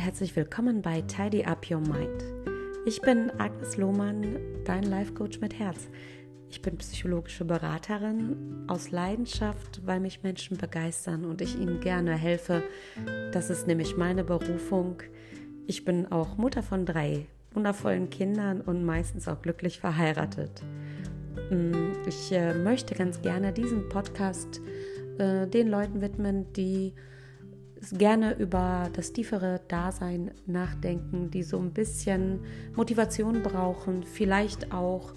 herzlich willkommen bei Tidy Up Your Mind. Ich bin Agnes Lohmann, dein Life Coach mit Herz. Ich bin psychologische Beraterin aus Leidenschaft, weil mich Menschen begeistern und ich ihnen gerne helfe. Das ist nämlich meine Berufung. Ich bin auch Mutter von drei wundervollen Kindern und meistens auch glücklich verheiratet. Mm, ich äh, möchte ganz gerne diesen Podcast äh, den Leuten widmen, die gerne über das tiefere Dasein nachdenken, die so ein bisschen Motivation brauchen, vielleicht auch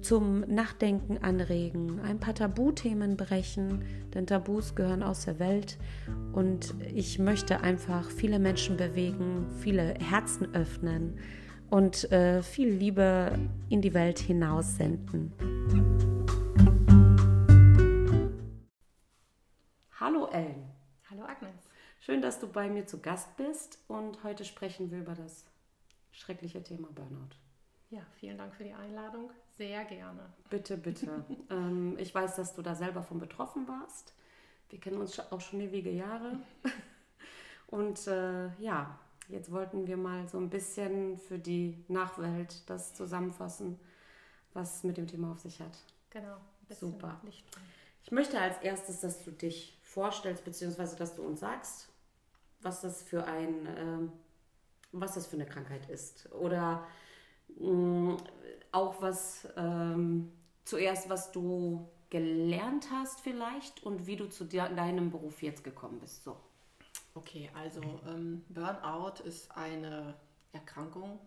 zum Nachdenken anregen, ein paar Tabuthemen brechen, denn Tabus gehören aus der Welt und ich möchte einfach viele Menschen bewegen, viele Herzen öffnen und äh, viel Liebe in die Welt hinaus senden. Hallo Ellen. Hallo Agnes. Schön, dass du bei mir zu Gast bist und heute sprechen wir über das schreckliche Thema Burnout. Ja, vielen Dank für die Einladung. Sehr gerne. Bitte, bitte. ähm, ich weiß, dass du da selber von betroffen warst. Wir kennen uns auch schon ewige Jahre. und äh, ja, jetzt wollten wir mal so ein bisschen für die Nachwelt das zusammenfassen, was mit dem Thema auf sich hat. Genau. Super. Ich möchte als erstes, dass du dich vorstellst, beziehungsweise dass du uns sagst, was das für ein, äh, was das für eine Krankheit ist. Oder mh, mm, auch was ähm, zuerst, was du gelernt hast vielleicht und wie du zu dir, deinem Beruf jetzt gekommen bist. So. Okay, also ähm, Burnout ist eine Erkrankung,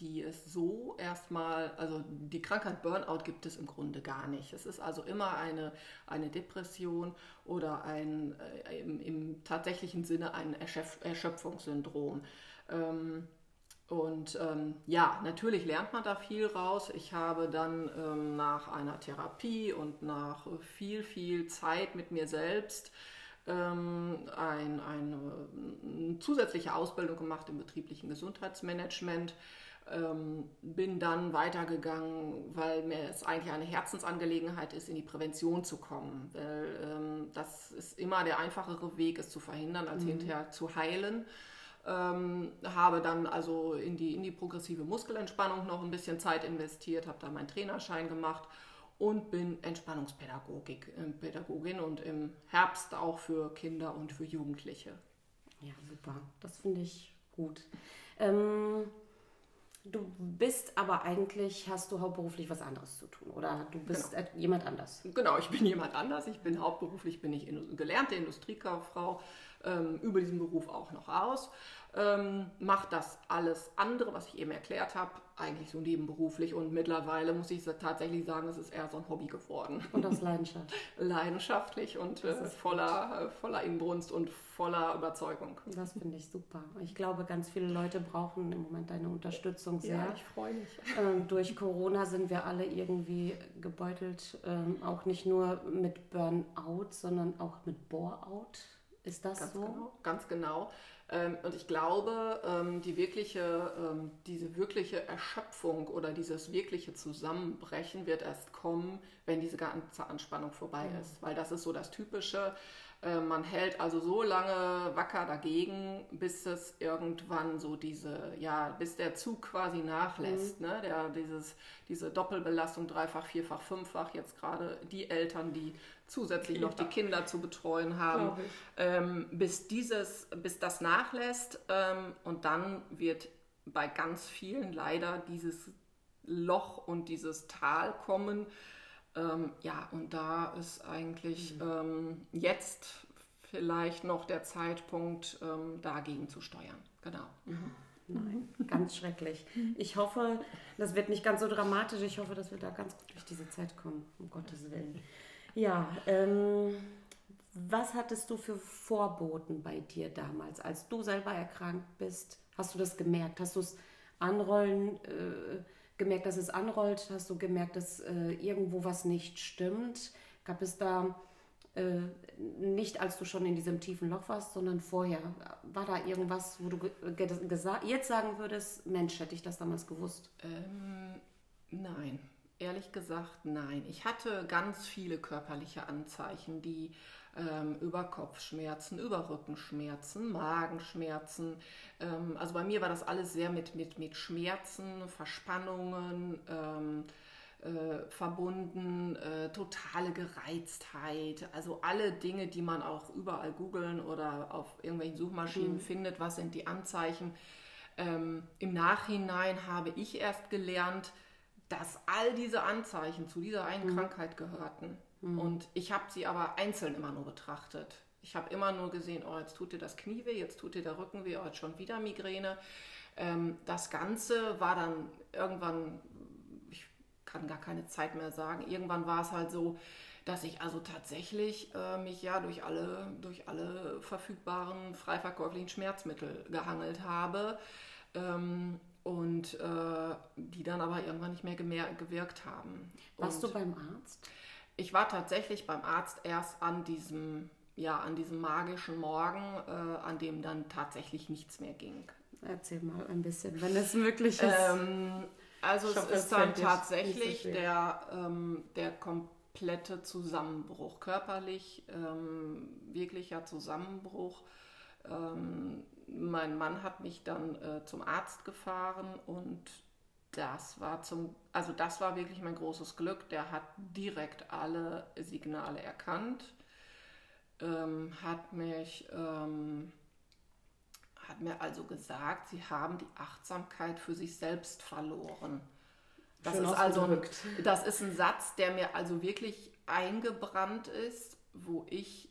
die es so erstmal, also die Krankheit Burnout gibt es im Grunde gar nicht. Es ist also immer eine, eine Depression oder ein äh, im, im, tatsächlichen Sinne ein Erschöpf Erschöpfungssyndrom. Ähm, und ähm, ja, natürlich lernt man da viel raus. Ich habe dann ähm, nach einer Therapie und nach viel, viel Zeit mit mir selbst ähm, ein, eine zusätzliche Ausbildung gemacht im betrieblichen Gesundheitsmanagement ähm, bin dann weitergegangen, weil mir es eigentlich eine Herzensangelegenheit ist, in die Prävention zu kommen. Weil ähm, das ist immer der einfachere Weg, es zu verhindern, als mhm. hinterher zu heilen. Ähm, habe dann also in die, in die progressive Muskelentspannung noch ein bisschen Zeit investiert, habe da meinen Trainerschein gemacht und bin Entspannungspädagogin und im Herbst auch für Kinder und für Jugendliche. Ja, super. Das finde ich gut. Ähm, Du bist aber eigentlich, hast du hauptberuflich was anderes zu tun oder du bist genau. jemand anders. Genau, ich bin jemand anders. Ich bin hauptberuflich, bin ich gelernte Industriekauffrau, ähm, über diesen Beruf auch noch aus ähm, macht das alles andere, was ich eben erklärt habe, eigentlich so nebenberuflich. Und mittlerweile muss ich tatsächlich sagen, es ist eher so ein Hobby geworden. Und aus Leidenschaft. Leidenschaftlich und äh, voller, äh, voller Inbrunst und voller Überzeugung. Das finde ich super. Ich glaube, ganz viele Leute brauchen im Moment deine Unterstützung sehr. Ja, ich freue mich. Ähm, durch Corona sind wir alle irgendwie gebeutelt, ähm, auch nicht nur mit Burnout, sondern auch mit Boreout. Ist das ganz so? Genau, ganz genau. Ähm, und ich glaube, ähm, die wirkliche, ähm, diese wirkliche Erschöpfung oder dieses wirkliche Zusammenbrechen wird erst kommen, wenn diese ganze Anspannung vorbei ist. Weil das ist so das Typische. Man hält also so lange wacker dagegen, bis es irgendwann so diese, ja, bis der Zug quasi nachlässt. Mhm. Ne? Der, dieses, diese Doppelbelastung, dreifach, vierfach, fünffach, jetzt gerade die Eltern, die zusätzlich noch die Kinder zu betreuen haben, ähm, bis, dieses, bis das nachlässt. Ähm, und dann wird bei ganz vielen leider dieses Loch und dieses Tal kommen, ähm, ja, und da ist eigentlich mhm. ähm, jetzt vielleicht noch der Zeitpunkt, ähm, dagegen zu steuern. Genau. Mhm. Nein, ganz schrecklich. Ich hoffe, das wird nicht ganz so dramatisch. Ich hoffe, dass wir da ganz gut durch diese Zeit kommen, um Gottes Willen. Ja, ähm, was hattest du für Vorboten bei dir damals, als du selber erkrankt bist? Hast du das gemerkt? Hast du es anrollen äh, gemerkt, dass es anrollt? Hast du gemerkt, dass äh, irgendwo was nicht stimmt? Gab es da äh, nicht, als du schon in diesem tiefen Loch warst, sondern vorher? War da irgendwas, wo du jetzt sagen würdest, Mensch, hätte ich das damals gewusst? Ähm, nein. Ehrlich gesagt nein. Ich hatte ganz viele körperliche Anzeichen, die ähm, über Kopfschmerzen, über Rückenschmerzen, Magenschmerzen. Ähm, also bei mir war das alles sehr mit, mit, mit Schmerzen, Verspannungen. Ähm, äh, verbunden, äh, totale Gereiztheit, also alle Dinge, die man auch überall googeln oder auf irgendwelchen Suchmaschinen mhm. findet, was sind die Anzeichen. Ähm, Im Nachhinein habe ich erst gelernt, dass all diese Anzeichen zu dieser einen mhm. Krankheit gehörten. Mhm. Und ich habe sie aber einzeln immer nur betrachtet. Ich habe immer nur gesehen, oh, jetzt tut dir das Knie weh, jetzt tut dir der Rücken weh, oh, jetzt schon wieder Migräne. Ähm, das Ganze war dann irgendwann, ich kann gar keine Zeit mehr sagen, irgendwann war es halt so, dass ich also tatsächlich äh, mich ja durch alle, durch alle verfügbaren frei verkäuflichen Schmerzmittel gehangelt habe. Ähm, und äh, die dann aber irgendwann nicht mehr gewirkt haben. Warst und du beim Arzt? Ich war tatsächlich beim Arzt erst an diesem, ja, an diesem magischen Morgen, äh, an dem dann tatsächlich nichts mehr ging. Erzähl mal ein bisschen, wenn es möglich ist. Ähm, also es ist dann tatsächlich so der, ähm, der komplette Zusammenbruch, körperlich ähm, wirklicher Zusammenbruch. Ähm, mein Mann hat mich dann äh, zum Arzt gefahren und das war zum, also das war wirklich mein großes Glück. Der hat direkt alle Signale erkannt, ähm, hat mich, ähm, hat mir also gesagt, sie haben die Achtsamkeit für sich selbst verloren. Das Schön ist also ein, das ist ein Satz, der mir also wirklich eingebrannt ist, wo ich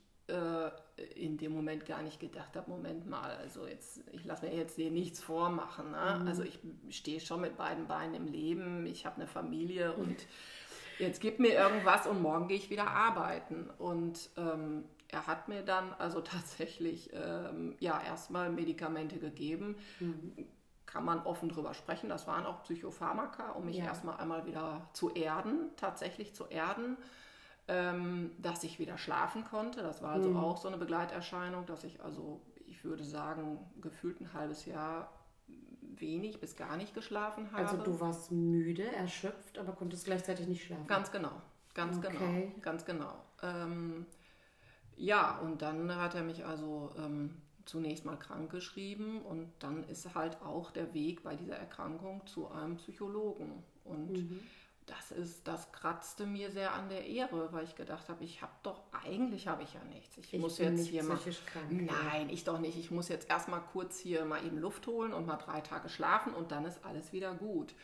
in dem Moment gar nicht gedacht habe, Moment mal, also jetzt, ich lasse mir jetzt hier nichts vormachen. Ne? Mhm. Also ich stehe schon mit beiden Beinen im Leben, ich habe eine Familie und jetzt gib mir irgendwas und morgen gehe ich wieder arbeiten. Und ähm, er hat mir dann also tatsächlich ähm, ja erstmal Medikamente gegeben. Mhm. Kann man offen drüber sprechen. Das waren auch Psychopharmaka, um mich ja. erstmal einmal wieder zu erden, tatsächlich zu erden ähm, dass ich wieder schlafen konnte. Das war also mhm. auch so eine Begleiterscheinung, dass ich also, ich würde sagen, gefühlt ein halbes Jahr wenig bis gar nicht geschlafen habe. Also du warst müde, erschöpft, aber konntest gleichzeitig nicht schlafen. Ganz genau, ganz okay. genau, ganz genau. Ähm, ja, und dann hat er mich also ähm, zunächst mal krank geschrieben und dann ist halt auch der Weg bei dieser Erkrankung zu einem Psychologen. Und mhm das ist, das kratzte mir sehr an der Ehre, weil ich gedacht habe, ich habe doch, eigentlich habe ich ja nichts. Ich, ich muss jetzt hier mal. Krank, nein, ich doch nicht. Ich muss jetzt erstmal kurz hier mal eben Luft holen und mal drei Tage schlafen und dann ist alles wieder gut.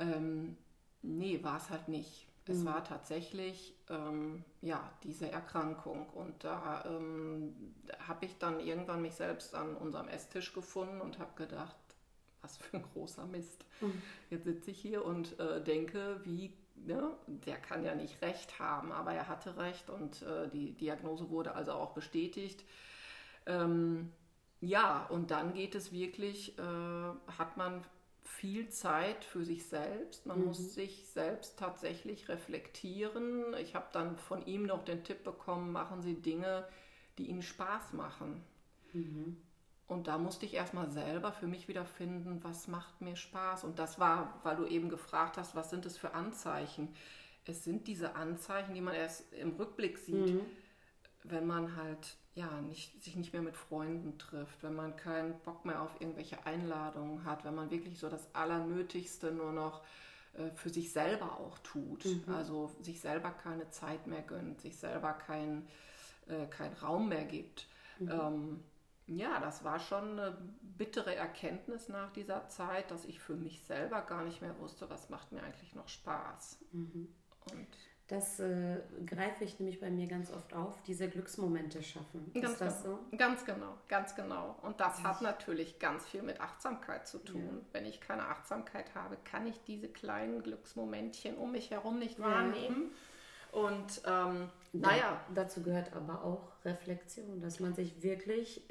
Ähm, nee, war es halt nicht. Es mhm. war tatsächlich ähm, ja diese Erkrankung und da ähm, habe ich dann irgendwann mich selbst an unserem Esstisch gefunden und habe gedacht, was für ein großer Mist. Mhm. Jetzt sitze ich hier und äh, denke, wie, ne, der kann ja nicht recht haben, aber er hatte recht und äh, die Diagnose wurde also auch bestätigt. Ähm, ja, und dann geht es wirklich, äh, hat man viel Zeit für sich selbst. Man mhm. muss sich selbst tatsächlich reflektieren. Ich habe dann von ihm noch den Tipp bekommen, machen Sie Dinge, die Ihnen Spaß machen. Mhm. Und da musste ich erstmal selber für mich wieder finden, was macht mir Spaß. Und das war, weil du eben gefragt hast, was sind es für Anzeichen? Es sind diese Anzeichen, die man erst im Rückblick sieht, mhm. wenn man halt ja nicht, sich nicht mehr mit Freunden trifft, wenn man keinen Bock mehr auf irgendwelche Einladungen hat, wenn man wirklich so das Allernötigste nur noch äh, für sich selber auch tut. Mhm. Also sich selber keine Zeit mehr gönnt, sich selber keinen äh, kein Raum mehr gibt. Mhm. Ähm, ja, das war schon eine bittere Erkenntnis nach dieser Zeit, dass ich für mich selber gar nicht mehr wusste, was macht mir eigentlich noch Spaß. Mhm. Und das äh, greife ich nämlich bei mir ganz oft auf, diese Glücksmomente schaffen. Ganz Ist das genau. so? Ganz genau, ganz genau. Und das ich hat natürlich ganz viel mit Achtsamkeit zu tun. Ja. Wenn ich keine Achtsamkeit habe, kann ich diese kleinen Glücksmomentchen um mich herum nicht wahrnehmen. Ja. Und ähm, naja. dazu gehört aber auch Reflexion, dass man sich wirklich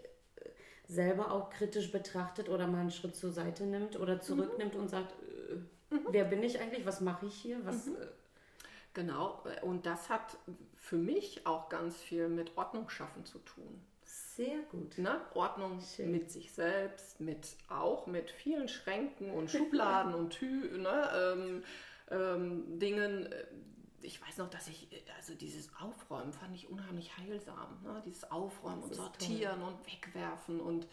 selber auch kritisch betrachtet oder mal einen Schritt zur Seite nimmt oder zurücknimmt mhm. und sagt, äh, mhm. wer bin ich eigentlich, was mache ich hier, was... Mhm. Äh, genau, und das hat für mich auch ganz viel mit Ordnung schaffen zu tun. Sehr gut. Ne? Ordnung Schön. mit sich selbst, mit auch mit vielen Schränken und Schubladen und Tü, ne? ähm, ähm, Dingen. Ich weiß noch, dass ich, äh, also dieses Aufräumen fand ich unheimlich heilsam. Ne? Dieses Aufräumen und Sortieren toll. und Wegwerfen und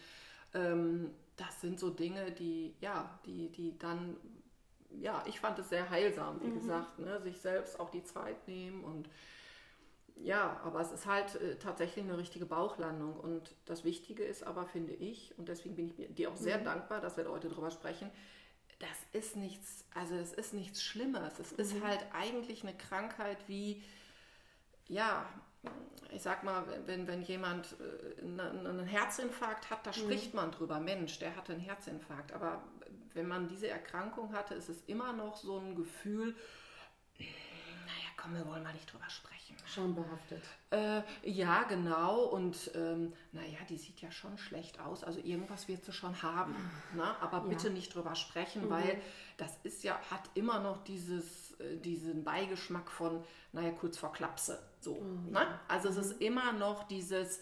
ähm, das sind so Dinge, die, ja, die, die dann, ja, ich fand es sehr heilsam, wie mhm. gesagt, ne? sich selbst auch die Zeit nehmen und ja, aber es ist halt äh, tatsächlich eine richtige Bauchlandung. Und das Wichtige ist aber, finde ich, und deswegen bin ich dir auch sehr mhm. dankbar, dass wir heute darüber sprechen, das ist nichts, also es ist nichts Schlimmes. Es mhm. ist halt eigentlich eine Krankheit wie, ja, ich sag mal, wenn, wenn jemand äh, einen Herzinfarkt hat, da mhm. spricht man drüber, Mensch, der hatte einen Herzinfarkt. Aber wenn man diese Erkrankung hatte, ist es immer noch so ein Gefühl, komm, wir wollen mal nicht drüber sprechen. Schambehaftet. Äh, ja, genau. Und ähm, naja, die sieht ja schon schlecht aus. Also irgendwas wird sie schon haben. Ne? Aber ja. bitte nicht drüber sprechen, mhm. weil das ist ja, hat immer noch dieses, äh, diesen Beigeschmack von, naja, kurz vor Klapse. So. Mhm. Ne? Also mhm. es ist immer noch dieses,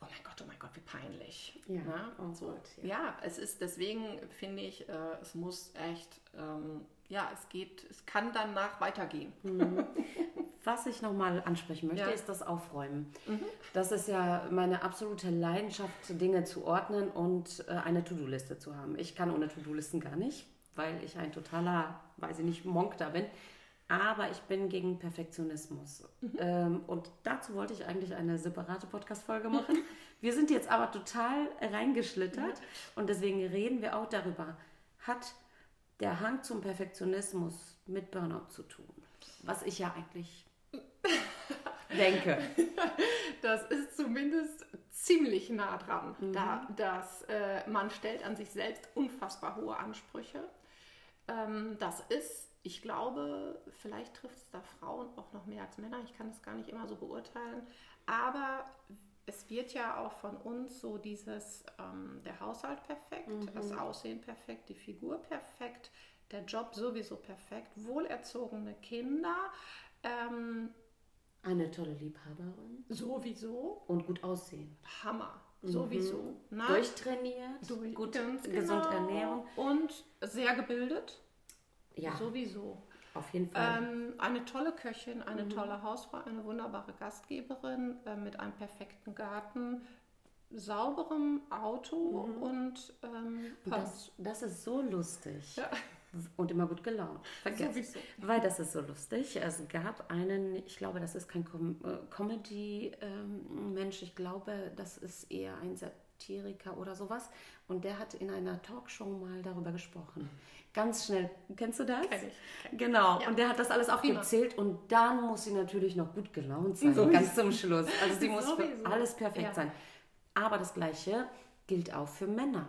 oh mein Gott, oh mein Gott, wie peinlich. Ja, ne? oh so. Gott, ja. ja. es ist deswegen, finde ich, äh, es muss echt, ähm, ja, es geht, es kann danach weitergehen. Mhm. Was ich nochmal ansprechen möchte, ja. ist das Aufräumen. Mhm. Das ist ja meine absolute Leidenschaft, Dinge zu ordnen und äh, eine To-Do-Liste zu haben. Ich kann ohne To-Do-Listen gar nicht, weil ich ein totaler, weiß ich nicht, Monk da bin. Aber ich bin gegen Perfektionismus. Mhm. Ähm, und dazu wollte ich eigentlich eine separate Podcast-Folge machen. Wir sind jetzt aber total reingeschlittert und deswegen reden wir auch darüber. Hat der Hang zum Perfektionismus mit Burnout zu tun? Was ich ja eigentlich denke. Das ist zumindest ziemlich nah dran. Mhm. Da, dass, äh, man stellt an sich selbst unfassbar hohe Ansprüche. Ähm, das ist, ich glaube, vielleicht trifft es da Frauen auch noch mehr als Männer. Ich kann das gar nicht immer so beurteilen. Aber es wird ja auch von uns so dieses, ähm, der Haushalt perfekt, mhm. das Aussehen perfekt, die Figur perfekt, der Job sowieso perfekt, wohlerzogene Kinder, ähm, eine tolle Liebhaberin. Sowieso. Und gut aussehen. Hammer. Mhm. Sowieso. Mhm. Durchtrainiert. Durch, gut, genau. gesund ernähren. Und sehr gebildet. Ja. Sowieso. Auf jeden Fall. Ähm, eine tolle Köchin, eine mhm. tolle Hausfrau, eine wunderbare Gastgeberin äh, mit einem perfekten Garten, sauberem Auto mhm. und ähm, das, das, ist so lustig. Ja und immer gut gelaunt. Vergesst. Weil das ist so lustig. Es gab einen, ich glaube, das ist kein Com äh, Comedy-Mensch, ähm, ich glaube, das ist eher ein Satiriker oder sowas. Und der hat in einer Talkshow mal darüber gesprochen. Ganz schnell. Kennst du das? Kenn ich. Kenn genau. Ja. Und der hat das alles aufgezählt und dann muss sie natürlich noch gut gelaunt sein. So ganz zum Schluss. Also sie muss für alles perfekt ja. sein. Aber das Gleiche gilt auch für Männer.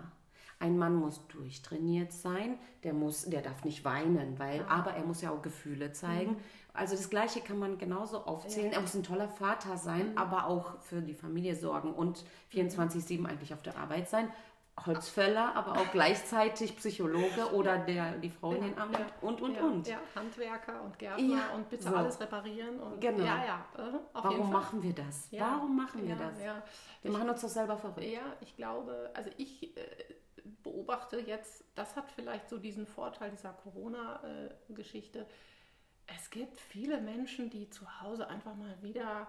Ein Mann muss durchtrainiert sein, der, muss, der darf nicht weinen, weil, ja. aber er muss ja auch Gefühle zeigen. Mhm. Also das Gleiche kann man genauso aufzählen. Ja. Er muss ein toller Vater sein, mhm. aber auch für die Familie sorgen und 24-7 mhm. eigentlich auf der Arbeit sein. Holzfäller, aber auch gleichzeitig Psychologe oder der die Frau in den Arm nimmt und und ja, und. Ja, Handwerker und Gärtner ja, und bitte so. alles reparieren. Und, genau. Ja, ja, uh, Warum machen wir das? Warum machen wir das? Wir ich, machen uns doch selber verrückt. Ja, ich glaube, also ich äh, beobachte jetzt, das hat vielleicht so diesen Vorteil dieser Corona-Geschichte. Es gibt viele Menschen, die zu Hause einfach mal wieder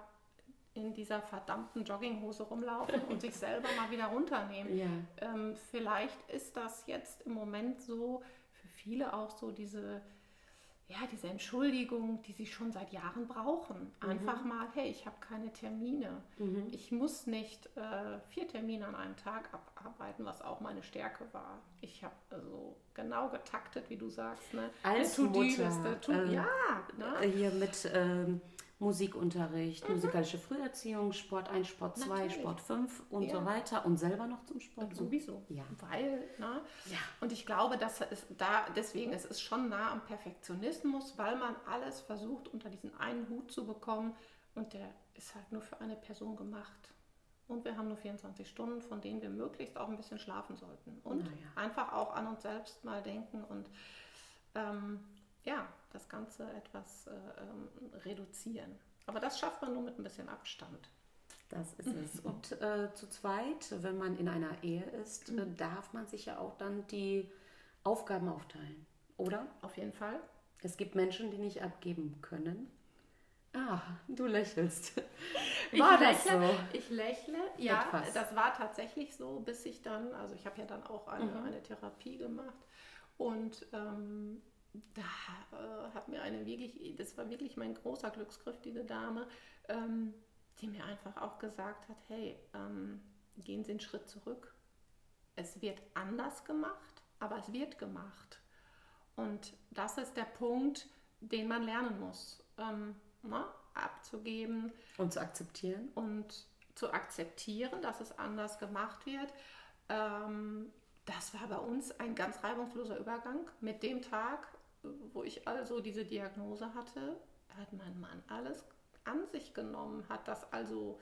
in dieser verdammten Jogginghose rumlaufen und sich selber mal wieder runternehmen. Ja. Ähm, vielleicht ist das jetzt im Moment so für viele auch so diese ja, diese Entschuldigung, die sie schon seit Jahren brauchen. Einfach mhm. mal, hey, ich habe keine Termine. Mhm. Ich muss nicht äh, vier Termine an einem Tag abarbeiten, was auch meine Stärke war. Ich habe also genau getaktet, wie du sagst. Ne? Als Mutter. Äh, ja. Ne? Hier mit... Ähm Musikunterricht, mhm. musikalische Früherziehung, Sport 1, Sport 2, Natürlich. Sport 5 und ja. so weiter und selber noch zum Sport. Und sowieso. Ja. Weil, ne? ja. Und ich glaube, dass es da, deswegen, es ist schon nah am Perfektionismus, weil man alles versucht, unter diesen einen Hut zu bekommen und der ist halt nur für eine Person gemacht. Und wir haben nur 24 Stunden, von denen wir möglichst auch ein bisschen schlafen sollten. Und ja. einfach auch an uns selbst mal denken und ähm, ja, das Ganze etwas äh, ähm, reduzieren. Aber das schafft man nur mit ein bisschen Abstand. Das ist es. Und äh, zu zweit, wenn man in einer Ehe ist, äh, darf man sich ja auch dann die Aufgaben aufteilen, oder? Auf jeden Fall. Es gibt Menschen, die nicht abgeben können. Ah, du lächelst. War ich das lächle, so? Ich lächle, ja, Etwas. das war tatsächlich so, bis ich dann, also ich habe ja dann auch eine, mhm. eine Therapie gemacht und ähm, da äh, hat mir eine wirklich, das war wirklich mein großer Glücksgriff, diese Dame, ähm, die mir einfach auch gesagt hat, hey, ähm, gehen Sie einen Schritt zurück. Es wird anders gemacht, aber es wird gemacht. Und das ist der Punkt, den man lernen muss. Ähm, ne? Abzugeben. Und zu akzeptieren. Und zu akzeptieren, dass es anders gemacht wird. Ähm, das war bei uns ein ganz reibungsloser Übergang. Mit dem Tag, wo ich also diese Diagnose hatte, hat mein Mann alles an sich genommen, hat das also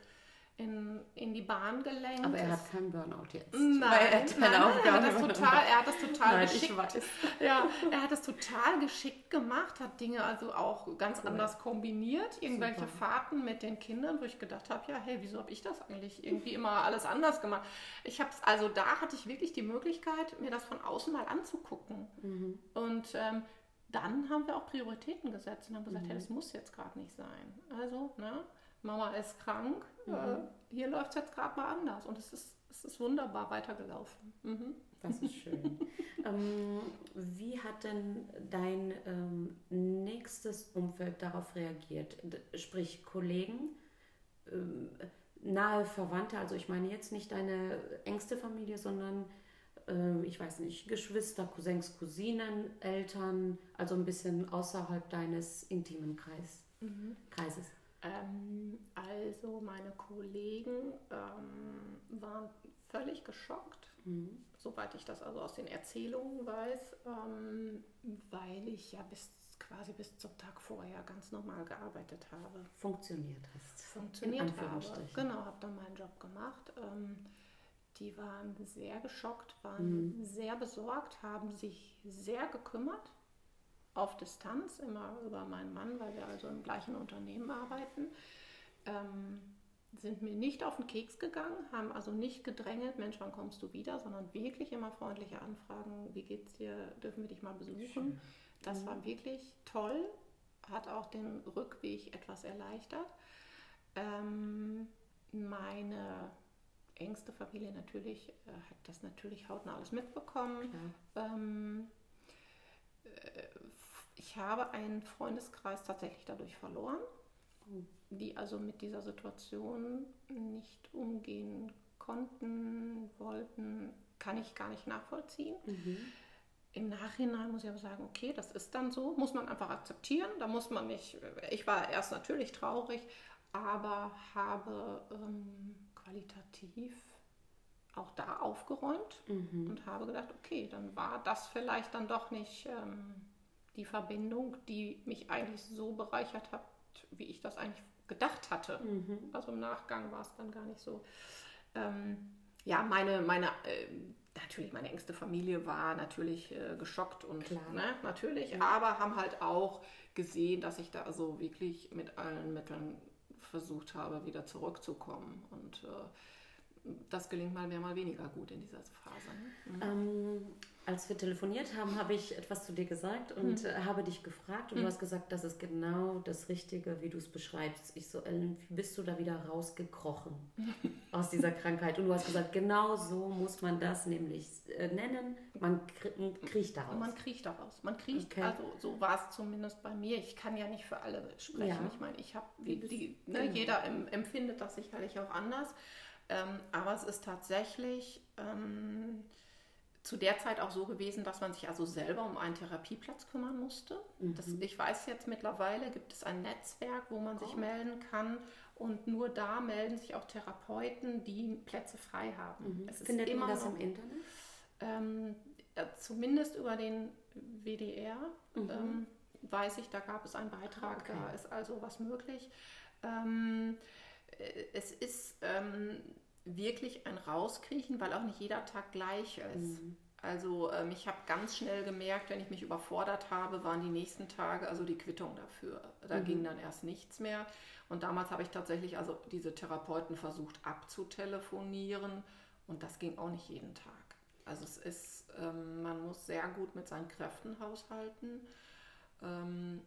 in, in die Bahn gelenkt. Aber er hat keinen Burnout jetzt. Nein, er, nein, er, hat das total, er hat das total nein, geschickt. Ja, er hat das total geschickt gemacht, hat Dinge also auch ganz cool. anders kombiniert. Irgendwelche Super. Fahrten mit den Kindern, wo ich gedacht habe, ja, hey, wieso habe ich das eigentlich irgendwie immer alles anders gemacht? Ich habe es, also da hatte ich wirklich die Möglichkeit, mir das von außen mal anzugucken. Mhm. Und ähm, dann haben wir auch Prioritäten gesetzt und haben gesagt, mhm. hey, das muss jetzt gerade nicht sein. Also, ne? Mama ist krank, mhm. äh, hier läuft es jetzt gerade mal anders und es ist, es ist wunderbar weitergelaufen. Mhm. Das ist schön. ähm, wie hat denn dein ähm, nächstes Umfeld darauf reagiert? Sprich Kollegen, ähm, nahe Verwandte, also ich meine jetzt nicht deine engste Familie, sondern ähm, ich weiß nicht, Geschwister, Cousins, Cousinen, Eltern, also ein bisschen außerhalb deines intimen Kreis, mhm. Kreises. Ähm, also meine Kollegen ähm, waren völlig geschockt, mhm. soweit ich das also aus den Erzählungen weiß, ähm, weil ich ja bis quasi bis zum Tag vorher ganz normal gearbeitet habe. Funktioniert hast. Funktioniert habe. Genau, habe dann meinen Job gemacht. Ähm, die waren sehr geschockt, waren mhm. sehr besorgt, haben sich sehr gekümmert auf Distanz, immer über meinen Mann, weil wir also im gleichen Unternehmen arbeiten, ähm, sind mir nicht auf den Keks gegangen, haben also nicht gedrängelt, Mensch, wann kommst du wieder, sondern wirklich immer freundliche Anfragen, wie geht's dir, dürfen wir dich mal besuchen. Schön. Das mhm. war wirklich toll, hat auch den Rückweg etwas erleichtert. Ähm, meine engste Familie natürlich äh, hat das natürlich hautnah alles mitbekommen. Ähm, äh, ich habe einen Freundeskreis tatsächlich dadurch verloren, die also mit dieser Situation nicht umgehen konnten, wollten, kann ich gar nicht nachvollziehen. Mhm. Im Nachhinein muss ich aber sagen, okay, das ist dann so, muss man einfach akzeptieren. Da muss man nicht, ich war erst natürlich traurig, aber habe ähm, qualitativ auch da aufgeräumt mhm. und habe gedacht, okay, dann war das vielleicht dann doch nicht ähm, die Verbindung, die mich eigentlich so bereichert hat, wie ich das eigentlich gedacht hatte. Mhm. Also im Nachgang war es dann gar nicht so. Ähm, ja, meine, meine, äh, natürlich meine engste Familie war natürlich äh, geschockt und ne, natürlich, ja. aber haben halt auch gesehen, dass ich da also wirklich mit allen Mitteln versucht habe, wieder zurückzukommen und äh, das gelingt mal mehr, mal weniger gut in dieser Phase. Ne? Mhm. Ähm, als wir telefoniert haben, habe ich etwas zu dir gesagt und mhm. Äh, habe dich gefragt und mhm. du hast gesagt, das ist genau das Richtige, wie du es beschreibst. Ich so, Ellen, wie bist du da wieder rausgekrochen aus dieser Krankheit? Und du hast gesagt, genau so muss man das nämlich äh, nennen. Man kriecht daraus. Man kriecht daraus. Man kriecht, okay. also so war es zumindest bei mir. Ich kann ja nicht für alle sprechen. Ja. Ich meine, ich habe, ne, genau. jeder empfindet das sicherlich auch anders. Ähm, aber es ist tatsächlich ähm, zu der Zeit auch so gewesen, dass man sich also selber um einen Therapieplatz kümmern musste. Mhm. Das, ich weiß jetzt mittlerweile gibt es ein Netzwerk, wo man sich oh. melden kann und nur da melden sich auch Therapeuten, die Plätze frei haben. Mhm. Es Findet man das noch, im Internet? Ähm, äh, zumindest über den WDR mhm. ähm, weiß ich, da gab es einen Beitrag, okay. da ist also was möglich. Ähm, äh, es ist ähm, wirklich ein Rauskriechen, weil auch nicht jeder Tag gleich ist. Mhm. Also ähm, ich habe ganz schnell gemerkt, wenn ich mich überfordert habe, waren die nächsten Tage also die Quittung dafür. Da mhm. ging dann erst nichts mehr. Und damals habe ich tatsächlich also diese Therapeuten versucht abzutelefonieren und das ging auch nicht jeden Tag. Also es ist, ähm, man muss sehr gut mit seinen Kräften haushalten. Ähm,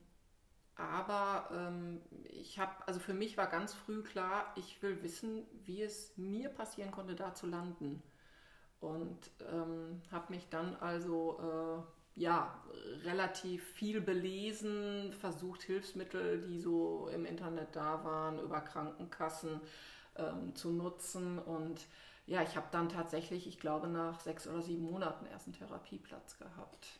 aber ähm, ich habe, also für mich war ganz früh klar, ich will wissen, wie es mir passieren konnte, da zu landen. Und ähm, habe mich dann also äh, ja relativ viel belesen, versucht Hilfsmittel, die so im Internet da waren, über Krankenkassen ähm, zu nutzen. Und ja, ich habe dann tatsächlich, ich glaube, nach sechs oder sieben Monaten erst einen Therapieplatz gehabt.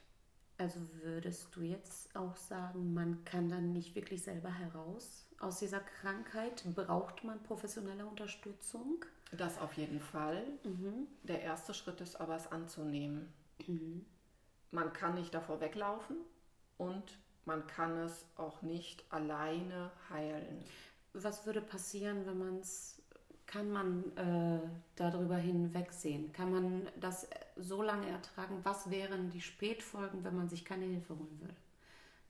Also würdest du jetzt auch sagen, man kann dann nicht wirklich selber heraus aus dieser Krankheit? Braucht man professionelle Unterstützung? Das auf jeden Fall. Mhm. Der erste Schritt ist aber, es anzunehmen. Mhm. Man kann nicht davor weglaufen und man kann es auch nicht alleine heilen. Was würde passieren, wenn man es kann man äh, darüber hinwegsehen? Kann man das so lange ertragen? Was wären die Spätfolgen, wenn man sich keine Hilfe holen würde?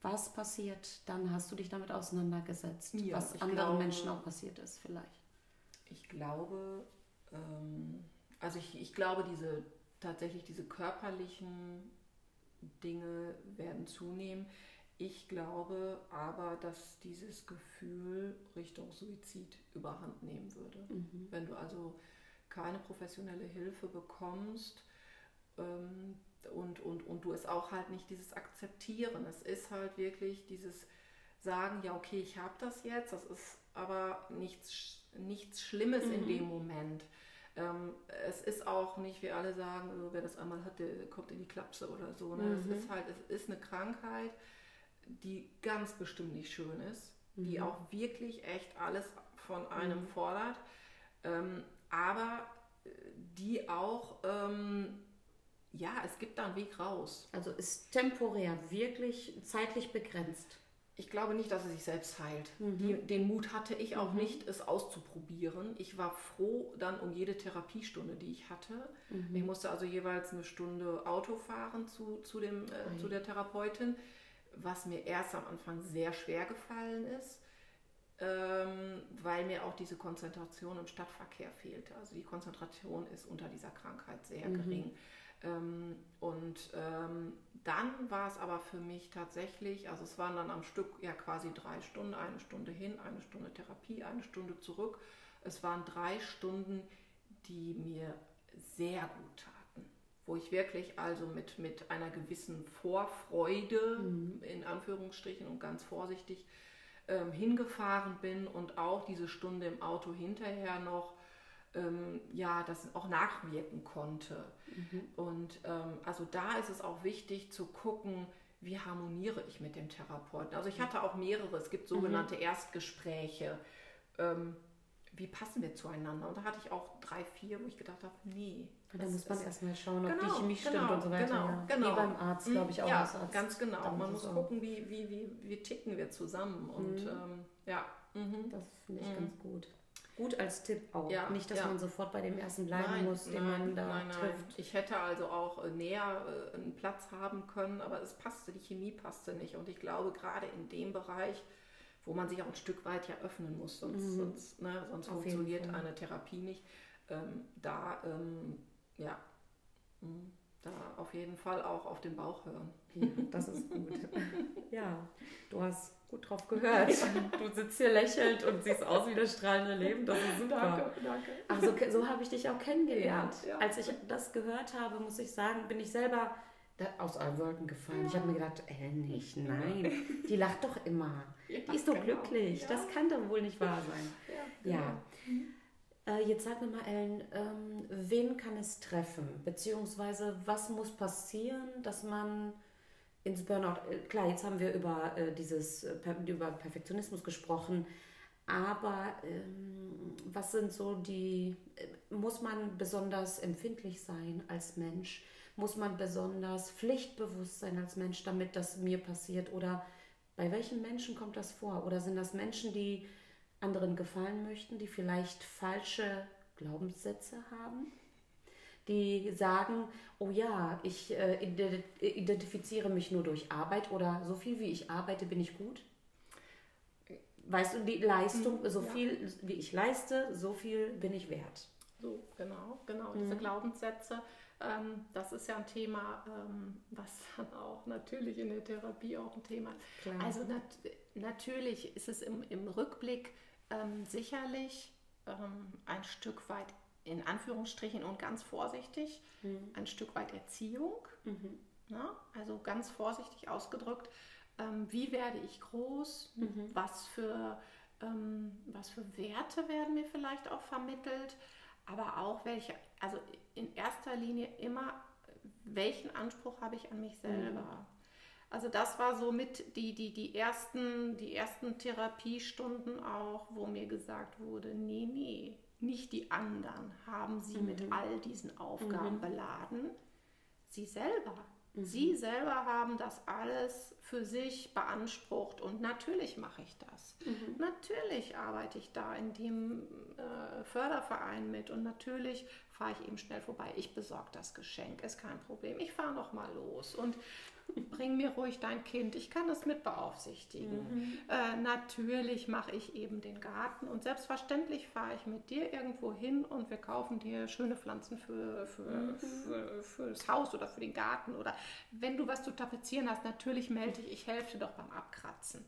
Was passiert? Dann hast du dich damit auseinandergesetzt, ja, was anderen glaube, Menschen auch passiert ist, vielleicht. Ich glaube, ähm, also ich, ich glaube, diese tatsächlich diese körperlichen Dinge werden zunehmen. Ich glaube aber, dass dieses Gefühl Richtung Suizid überhand nehmen würde. Mhm. Wenn du also keine professionelle Hilfe bekommst ähm, und, und, und du es auch halt nicht dieses Akzeptieren. Es ist halt wirklich dieses Sagen, ja, okay, ich habe das jetzt, das ist aber nichts, nichts Schlimmes mhm. in dem Moment. Ähm, es ist auch nicht, wie alle sagen, also wer das einmal hat, der kommt in die Klapse oder so. Ne? Mhm. Es ist halt, es ist eine Krankheit die ganz bestimmt nicht schön ist, mhm. die auch wirklich echt alles von einem mhm. fordert, ähm, aber äh, die auch, ähm, ja, es gibt da einen Weg raus. Also ist temporär, wirklich zeitlich begrenzt. Ich glaube nicht, dass es sich selbst heilt. Mhm. Die, den Mut hatte ich auch mhm. nicht, es auszuprobieren. Ich war froh dann um jede Therapiestunde, die ich hatte. Mhm. Ich musste also jeweils eine Stunde Auto fahren zu, zu, dem, äh, zu der Therapeutin was mir erst am Anfang sehr schwer gefallen ist, ähm, weil mir auch diese Konzentration im Stadtverkehr fehlte. Also die Konzentration ist unter dieser Krankheit sehr mhm. gering. Ähm, und ähm, dann war es aber für mich tatsächlich, also es waren dann am Stück ja quasi drei Stunden, eine Stunde hin, eine Stunde Therapie, eine Stunde zurück. Es waren drei Stunden, die mir sehr gut taten wo ich wirklich also mit, mit einer gewissen Vorfreude, mhm. in Anführungsstrichen und ganz vorsichtig, ähm, hingefahren bin und auch diese Stunde im Auto hinterher noch, ähm, ja, das auch nachwirken konnte. Mhm. Und ähm, also da ist es auch wichtig zu gucken, wie harmoniere ich mit dem Therapeuten. Also ich hatte auch mehrere, es gibt sogenannte mhm. Erstgespräche. Wie passen wir zueinander? Und da hatte ich auch drei, vier, wo ich gedacht habe, nee. Da muss man erstmal schauen, ob genau, die Chemie stimmt genau, und so weiter. Genau, ja. genau. Wie beim Arzt, glaube ich, auch. Ja, Arzt. ganz genau. Man muss gucken, wie, wie, wie, wie ticken wir zusammen. Und mhm. ähm, ja. Mhm. Das finde ich mhm. ganz gut. Gut als Tipp auch. Ja, Nicht, dass ja. man sofort bei dem ersten bleiben nein, muss, den nein, man da nein, trifft. Ich hätte also auch äh, näher äh, einen Platz haben können, aber es passte, die Chemie passte nicht. Und ich glaube, gerade in dem Bereich wo man sich auch ein Stück weit ja öffnen muss, sonst, mhm. sonst, ne, sonst funktioniert eine Therapie nicht. Ähm, da, ähm, ja, hm, da auf jeden Fall auch auf den Bauch hören. Ja, das ist gut. ja, du hast gut drauf gehört. Du sitzt hier lächelnd und siehst aus wie das strahlende Leben. Das ist super. Danke, danke. Also so habe ich dich auch kennengelernt. Ja, ja. Als ich das gehört habe, muss ich sagen, bin ich selber aus allen Wolken gefallen. Ja. Ich habe mir gedacht, äh, nicht, nein, die lacht doch immer. Ja, die ist doch genau. glücklich. Ja. Das kann doch wohl nicht wahr sein. Ja. Genau. Mhm. Äh, jetzt sag mir mal, Ellen, ähm, wen kann es treffen? Beziehungsweise, was muss passieren, dass man ins Burnout, äh, klar, jetzt haben wir über äh, dieses, über Perfektionismus gesprochen, aber ähm, was sind so die, äh, muss man besonders empfindlich sein als Mensch? Muss man besonders pflichtbewusst sein als Mensch, damit das mir passiert? Oder bei welchen Menschen kommt das vor? Oder sind das Menschen, die anderen gefallen möchten, die vielleicht falsche Glaubenssätze haben? Die sagen, oh ja, ich äh, identifiziere mich nur durch Arbeit oder so viel wie ich arbeite, bin ich gut? Weißt du, die Leistung, mhm, so ja. viel wie ich leiste, so viel bin ich wert. So, genau, genau, diese mhm. Glaubenssätze Ähm, das ist ja ein Thema, ähm, was dann auch natürlich in der Therapie auch ein Thema ist. Klar. Also nat natürlich ist es im, im Rückblick ähm, sicherlich ähm, ein Stück weit in Anführungsstrichen und ganz vorsichtig, Mhm. ein Stück weit Erziehung. Mhm. Ne? Also ganz vorsichtig ausgedrückt, ähm, wie werde ich groß, Mhm. was, für, ähm, was für Werte werden mir vielleicht auch vermittelt, aber auch welche, also in erster Linie immer, welchen Anspruch habe ich an mich selber. Also das war so mit die, die, die, ersten, die ersten Therapiestunden auch, wo mir gesagt wurde, nee, nee, nicht die anderen haben sie mit all diesen Aufgaben beladen, sie selber. Sie selber haben das alles für sich beansprucht und natürlich mache ich das. Natürlich arbeite ich da in dem äh, Förderverein mit und natürlich fahre ich eben schnell vorbei. Ich besorge das Geschenk, ist kein Problem. Ich fahre noch mal los und bring mir ruhig dein Kind. Ich kann es mit beaufsichtigen. Äh, natürlich mache ich eben den Garten und selbstverständlich fahre ich mit dir irgendwo hin und wir kaufen dir schöne Pflanzen für, für, für, für das Haus oder für den Garten. Oder wenn du was zu tapezieren hast, natürlich melde ich, ich helfe dir doch beim Abkratzen.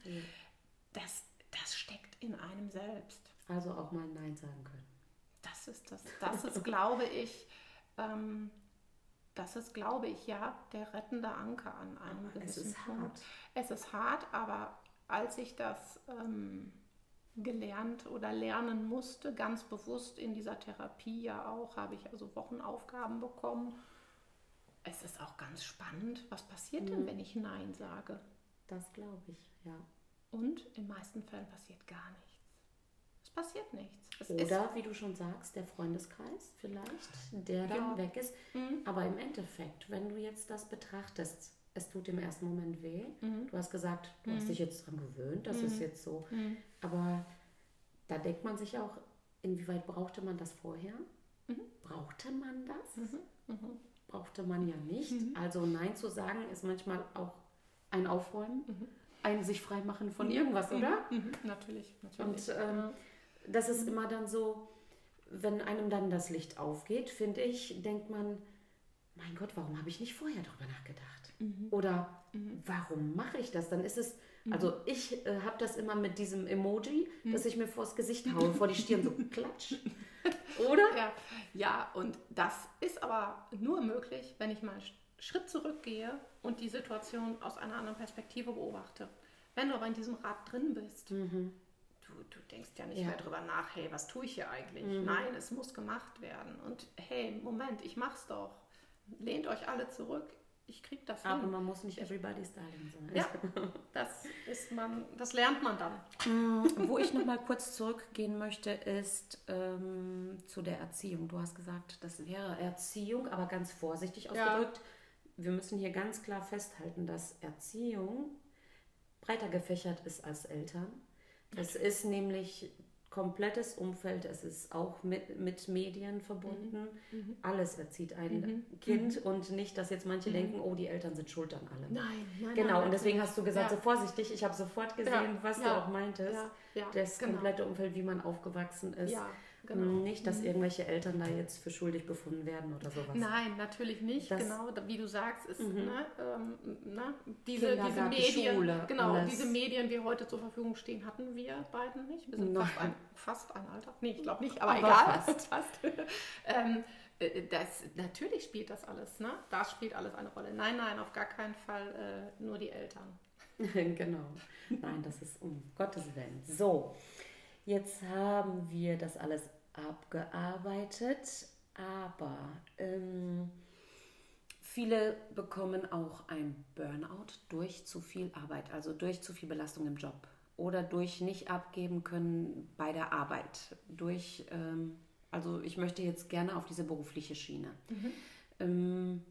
Das, das steckt in einem selbst. Also auch mal Nein sagen können. Das ist das. Das ist, glaube ich, ähm, das ist, glaube ich, ja, der rettende Anker an einem Aber es gewissen ist Punkt. hart. Es ist hart, aber als ich das ähm, gelernt oder lernen musste, ganz bewusst in dieser Therapie ja auch, habe ich also Wochenaufgaben bekommen. Es ist auch ganz spannend, was passiert Mhm. denn, wenn ich Nein sage? Das glaube ich, ja. Und in meisten Fällen passiert gar nichts. Passiert nichts. Es Oder wie du schon sagst, der Freundeskreis vielleicht, der dann Ja. weg ist. Mhm. Aber im Endeffekt, wenn du jetzt das betrachtest, es tut im ersten Moment weh. Mhm. Du hast gesagt, du hast dich jetzt dran gewöhnt, das ist jetzt so. Mhm. Aber da denkt man sich auch, inwieweit brauchte man das vorher? Brauchte man das? Brauchte man ja nicht. Also Nein zu sagen ist manchmal auch ein Aufräumen, ein sich freimachen von irgendwas, oder? Mhm. Natürlich, natürlich. Und ähm, das ist immer dann so, wenn einem dann das Licht aufgeht, finde ich, denkt man, mein Gott, warum habe ich nicht vorher darüber nachgedacht? Oder warum mache ich das? Dann ist es, also ich äh, habe das immer mit diesem Emoji, das ich mir vors Gesicht haue, vor die Stirn, so klatsch. Oder? Ja, ja, und das ist aber nur möglich, wenn ich mal einen Schritt zurückgehe und die Situation aus einer anderen Perspektive beobachte. Wenn du aber in diesem Rad drin bist, du, du denkst ja nicht Ja. mehr drüber nach, hey, was tue ich hier eigentlich? Nein, es muss gemacht werden. Und hey, Moment, ich mach's doch. Lehnt euch alle zurück, ich krieg das Aber hin. man muss nicht everybody's darling sein. Ja, das ist man, das lernt man dann. Wo ich noch mal kurz zurückgehen möchte, ist ähm, zu der Erziehung. Du hast gesagt, das wäre Erziehung, aber ganz vorsichtig Ja. ausgedrückt. Wir müssen hier ganz klar festhalten, dass Erziehung breiter gefächert ist als Eltern. Das ist nämlich komplettes Umfeld, es ist auch mit, mit Medien verbunden. Alles erzieht ein Kind und nicht, dass jetzt manche denken, oh, die Eltern sind schuld an allem. Nein, nein, Genau, nein, und deswegen hast du gesagt, Ja. so vorsichtig, ich habe sofort gesehen, Ja, was du ja, auch meintest. das genau. komplette Umfeld, wie man aufgewachsen ist. Genau. Nicht, dass irgendwelche Eltern da jetzt für schuldig befunden werden oder sowas. Nein, natürlich nicht. Das- Mhm. genau, wie du sagst, ist ne, ähm, ne, diese, diese Medien, Schule, genau, alles. diese Medien, die heute zur Verfügung stehen, hatten wir beiden nicht. Wir sind Nein. fast ein, fast ein Alter. Nee, ich glaube nicht, aber, Aber egal. fast. fast. ähm, äh, das, natürlich spielt das alles, ne? Das spielt alles eine Rolle. Nein, nein, auf gar keinen Fall äh, nur die Eltern. genau. Nein, das ist um Gottes Willen. So, jetzt haben wir das alles abgearbeitet, aber ähm, viele bekommen auch ein Burnout durch zu viel Arbeit, also durch zu viel Belastung im Job oder durch nicht abgeben können bei der Arbeit, durch, ähm, also ich möchte jetzt gerne auf diese berufliche Schiene. Ähm,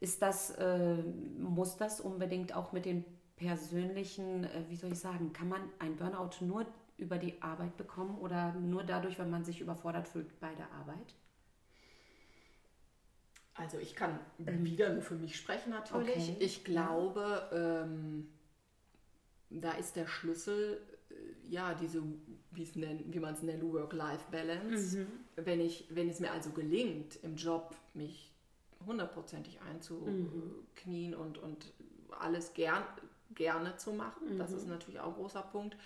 ist das, äh, muss das unbedingt auch mit den persönlichen, äh, wie soll ich sagen, kann man ein Burnout nur über die Arbeit bekommen oder nur dadurch, wenn man sich überfordert fühlt bei der Arbeit? Also ich kann wieder nur für mich sprechen natürlich. Okay. Ich glaube, ähm, da ist der Schlüssel, äh, ja, diese, nennt, wie man es nennt, Work-Life-Balance. Mhm. Wenn, wenn es mir also gelingt, im Job mich hundertprozentig einzuknien mhm. und, und alles gern, gerne zu machen, mhm. das ist natürlich auch ein großer Punkt.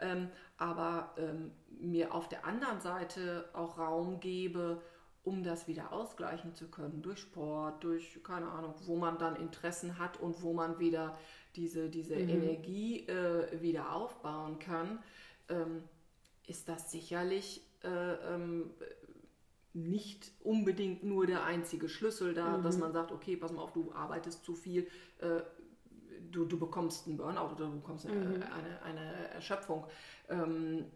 Ähm, aber ähm, mir auf der anderen Seite auch Raum gebe, um das wieder ausgleichen zu können, durch Sport, durch, keine Ahnung, wo man dann Interessen hat und wo man wieder diese, diese mhm. Energie äh, wieder aufbauen kann, ähm, ist das sicherlich äh, ähm, nicht unbedingt nur der einzige Schlüssel da, mhm. dass man sagt, okay, pass mal auf, du arbeitest zu viel, äh, du, du bekommst einen Burnout oder du bekommst eine, mhm. eine, eine, Erschöpfung. Ähm,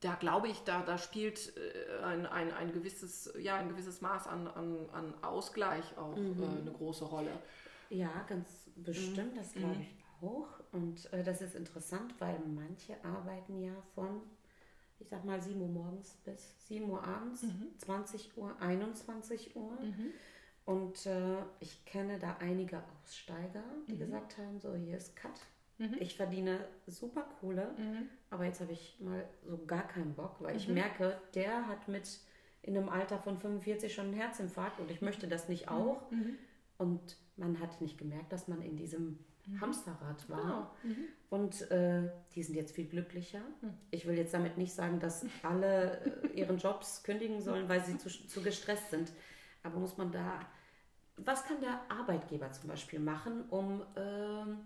da glaube ich, da, da spielt äh, ein, ein, ein, gewisses, ja, ein gewisses Maß an, an, an Ausgleich auch mhm. äh, eine große Rolle. Ja, ganz bestimmt, das glaube mhm. ich auch. Und äh, das ist interessant, weil manche arbeiten ja von, ich sag mal, 7 Uhr morgens bis 7 Uhr abends, mhm. 20 Uhr, 21 Uhr. Mhm. Und äh, ich kenne da einige Aussteiger, die mhm. gesagt haben, so hier ist Cut. Mhm. Ich verdiene super Kohle, mhm. aber jetzt habe ich mal so gar keinen Bock, weil ich mhm. merke, der hat mit in einem Alter von 45 schon einen Herzinfarkt und ich möchte das nicht mhm. auch. Mhm. Und man hat nicht gemerkt, dass man in diesem Hamsterrad war. Oh. Und äh, die sind jetzt viel glücklicher. Ich will jetzt damit nicht sagen, dass alle äh, ihren Jobs kündigen sollen, weil sie zu, zu gestresst sind. Aber muss man da was kann der Arbeitgeber zum Beispiel machen, um ähm,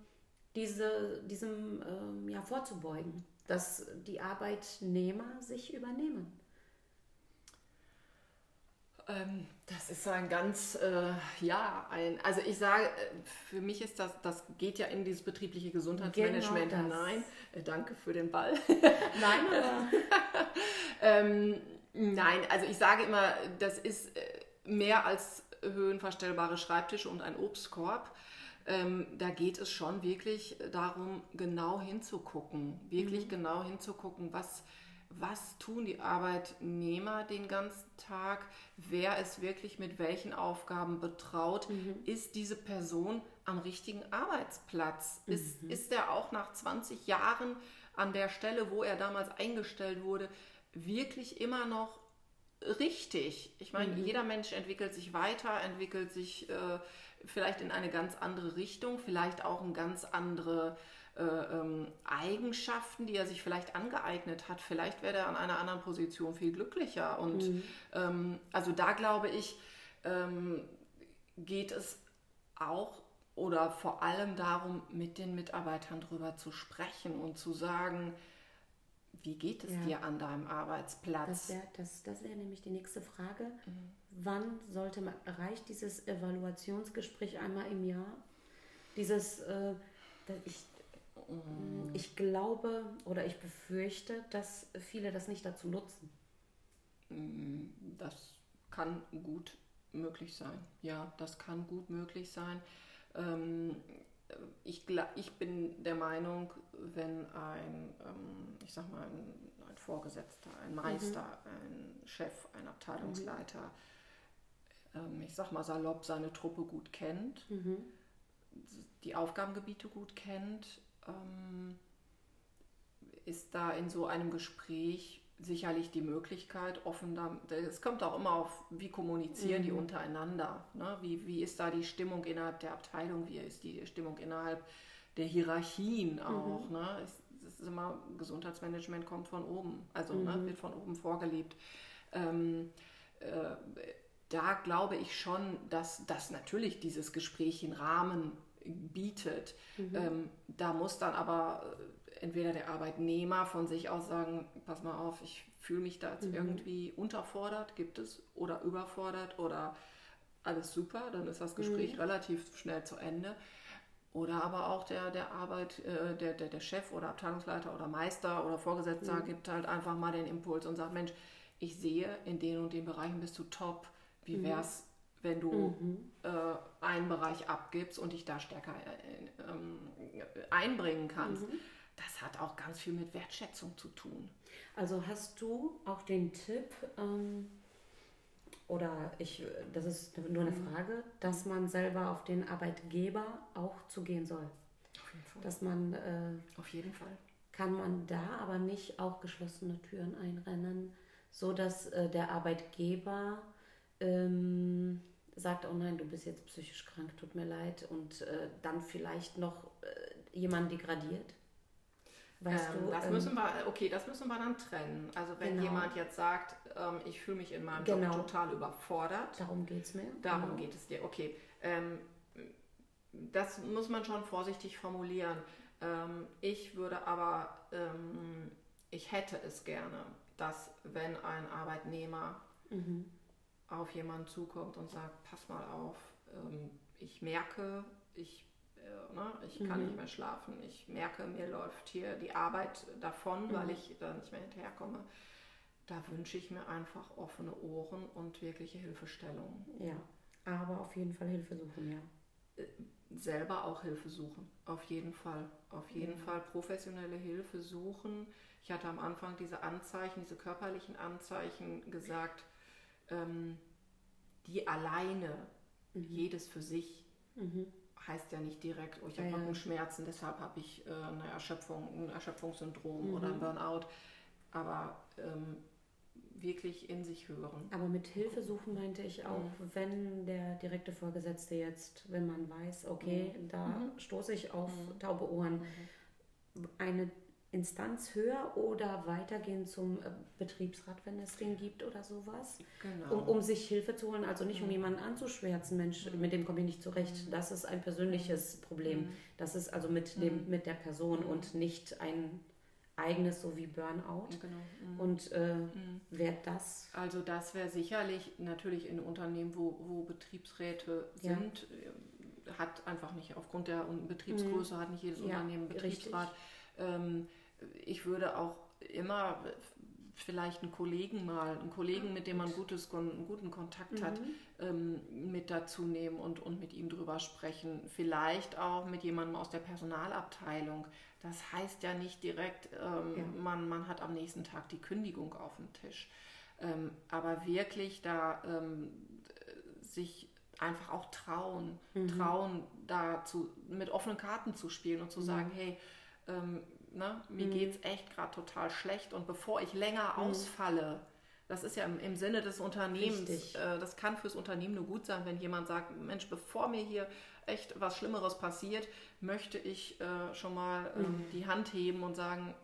diese, diesem ähm, ja, vorzubeugen, dass die Arbeitnehmer sich übernehmen? Ähm, das ist ein ganz, äh, ja, ein, also ich sage, äh, für mich ist das, das geht ja in dieses betriebliche Gesundheitsmanagement genau hinein. Äh, danke für den Ball. Nein, aber. ähm, nein, also ich sage immer, das ist äh, mehr als höhenverstellbare Schreibtische und ein Obstkorb. Ähm, da geht es schon wirklich darum, genau hinzugucken, wirklich mhm. genau hinzugucken, was, was tun die Arbeitnehmer den ganzen Tag, wer ist wirklich mit welchen Aufgaben betraut, mhm. ist diese Person am richtigen Arbeitsplatz, mhm. ist, ist er auch nach 20 Jahren an der Stelle, wo er damals eingestellt wurde, wirklich immer noch richtig. Ich meine, mhm. jeder Mensch entwickelt sich weiter, entwickelt sich äh, vielleicht in eine ganz andere Richtung, vielleicht auch in ganz andere äh, ähm, Eigenschaften, die er sich vielleicht angeeignet hat. Vielleicht wäre er an einer anderen Position viel glücklicher. Und mhm. ähm, also da glaube ich, ähm, geht es auch oder vor allem darum, mit den Mitarbeitern drüber zu sprechen und zu sagen, wie geht es ja. dir an deinem Arbeitsplatz? Das wäre das, das wär nämlich die nächste Frage. Mhm. Wann sollte man, reicht dieses Evaluationsgespräch einmal im Jahr? Dieses, äh, ich, mhm. ich glaube oder ich befürchte, dass viele das nicht dazu nutzen. Mhm. Das kann gut möglich sein. Ja, das kann gut möglich sein. Ähm, ich, ich bin der Meinung, wenn ein, ähm, ich sag mal, ein, ein Vorgesetzter, ein Meister, mhm. ein Chef, ein Abteilungsleiter, mhm. ähm, ich sag mal salopp, seine Truppe gut kennt, mhm. die Aufgabengebiete gut kennt, ähm, ist da in so einem Gespräch sicherlich die Möglichkeit, offen da, es kommt auch immer auf, wie kommunizieren mhm. die untereinander, ne? wie, wie ist da die Stimmung innerhalb der Abteilung, wie ist die Stimmung innerhalb der Hierarchien mhm. auch. Mhm. Ne? Es, ist immer, Gesundheitsmanagement kommt von oben, also ne, mhm. ne, wird von oben vorgelebt. Ähm, äh, da glaube ich schon, dass das natürlich dieses Gespräch in Rahmen bietet. Mhm. Ähm, da muss dann aber entweder der Arbeitnehmer von sich aus sagen, pass mal auf, ich fühle mich da jetzt mhm. irgendwie unterfordert, gibt es, oder überfordert oder alles super, dann ist das Gespräch mhm. relativ schnell zu Ende. Oder aber auch der, der Arbeit, äh, der, der, der Chef oder Abteilungsleiter oder Meister oder Vorgesetzter mhm. gibt halt einfach mal den Impuls und sagt, Mensch, ich sehe, in den und den Bereichen bist du top. Wie mhm. wäre es, wenn du mhm. äh, einen Bereich abgibst und dich da stärker äh, ähm, einbringen kannst? Mhm das hat auch ganz viel mit Wertschätzung zu tun. Also hast du auch den Tipp, ähm, oder ich, das ist nur eine mhm. Frage, dass man selber auf den Arbeitgeber auch zugehen soll? Auf jeden Fall. Dass man äh, auf jeden Fall Kann man da aber nicht auch geschlossene Türen einrennen, so dass äh, der Arbeitgeber ähm, sagt, oh nein, du bist jetzt psychisch krank, tut mir leid, und äh, dann vielleicht noch äh, jemanden degradiert? Weißt ähm, du, das ähm, müssen wir, okay, das müssen wir dann trennen. Also wenn genau. jemand jetzt sagt, ähm, ich fühle mich in meinem genau. Job total überfordert. Darum geht es mir. Darum genau. geht es dir, okay. Ähm, das muss man schon vorsichtig formulieren. Ähm, ich würde aber, ähm, ich hätte es gerne, dass wenn ein Arbeitnehmer mhm. auf jemanden zukommt und sagt, pass mal auf, ich merke, ich äh, ne? ich kann mhm. nicht mehr schlafen, ich merke, mir läuft hier die Arbeit davon, mhm. weil ich da nicht mehr hinterherkomme. Da wünsche ich mir einfach offene Ohren und wirkliche Hilfestellung. Ja, aber auf jeden Fall Hilfe suchen, ja. Äh, selber auch Hilfe suchen, auf jeden Fall. Auf jeden mhm. Fall professionelle Hilfe suchen. Ich hatte am Anfang diese Anzeichen, diese körperlichen Anzeichen gesagt, ähm, die alleine, mhm. jedes für sich, mhm heißt ja nicht direkt, oh, ich habe ja, Rückenschmerzen, deshalb habe ich äh, eine Erschöpfung, ein Erschöpfungssyndrom mhm. oder ein Burnout. Aber ähm, wirklich in sich hören. Aber mit Hilfe suchen meinte ich auch, mhm. wenn der direkte Vorgesetzte jetzt, wenn man weiß, okay, mhm. da mhm. stoße ich auf mhm. taube Ohren, mhm. eine Instanz höher oder weitergehen zum äh, Betriebsrat, wenn es den gibt oder sowas, genau. um, um, sich Hilfe zu holen. Also nicht um mhm. jemanden anzuschwärzen, Mensch, mhm. mit dem komme ich nicht zurecht. Mhm. Das ist ein persönliches. Problem. Das ist also mit, dem, mit der Person und nicht ein eigenes, so wie Burnout. Genau. Und äh, wäre das? Also das wäre sicherlich natürlich in Unternehmen, wo, wo Betriebsräte sind, ja. hat einfach nicht, aufgrund der Betriebsgröße hat nicht jedes ja, Unternehmen Betriebsrat. Ähm, ich würde auch immer vielleicht einen Kollegen mal, einen Kollegen, mit dem man gutes, einen guten Kontakt mhm. hat, ähm, mit dazu nehmen und, und mit ihm drüber sprechen. Vielleicht auch mit jemandem aus der Personalabteilung. Das heißt ja nicht direkt, ähm, ja. man, man hat am nächsten Tag die Kündigung auf dem Tisch. Ähm, aber wirklich da ähm, sich einfach auch trauen, mhm. trauen, da zu, mit offenen Karten zu spielen und zu mhm. sagen, hey, ähm, ne, mir mhm. geht es echt gerade total schlecht und bevor ich länger mhm. ausfalle, das ist ja im, im Sinne des Unternehmens, äh, das kann fürs Unternehmen nur gut sein, wenn jemand sagt, Mensch, bevor mir hier echt was Schlimmeres passiert, möchte ich äh, schon mal ähm, mhm. die Hand heben und sagen,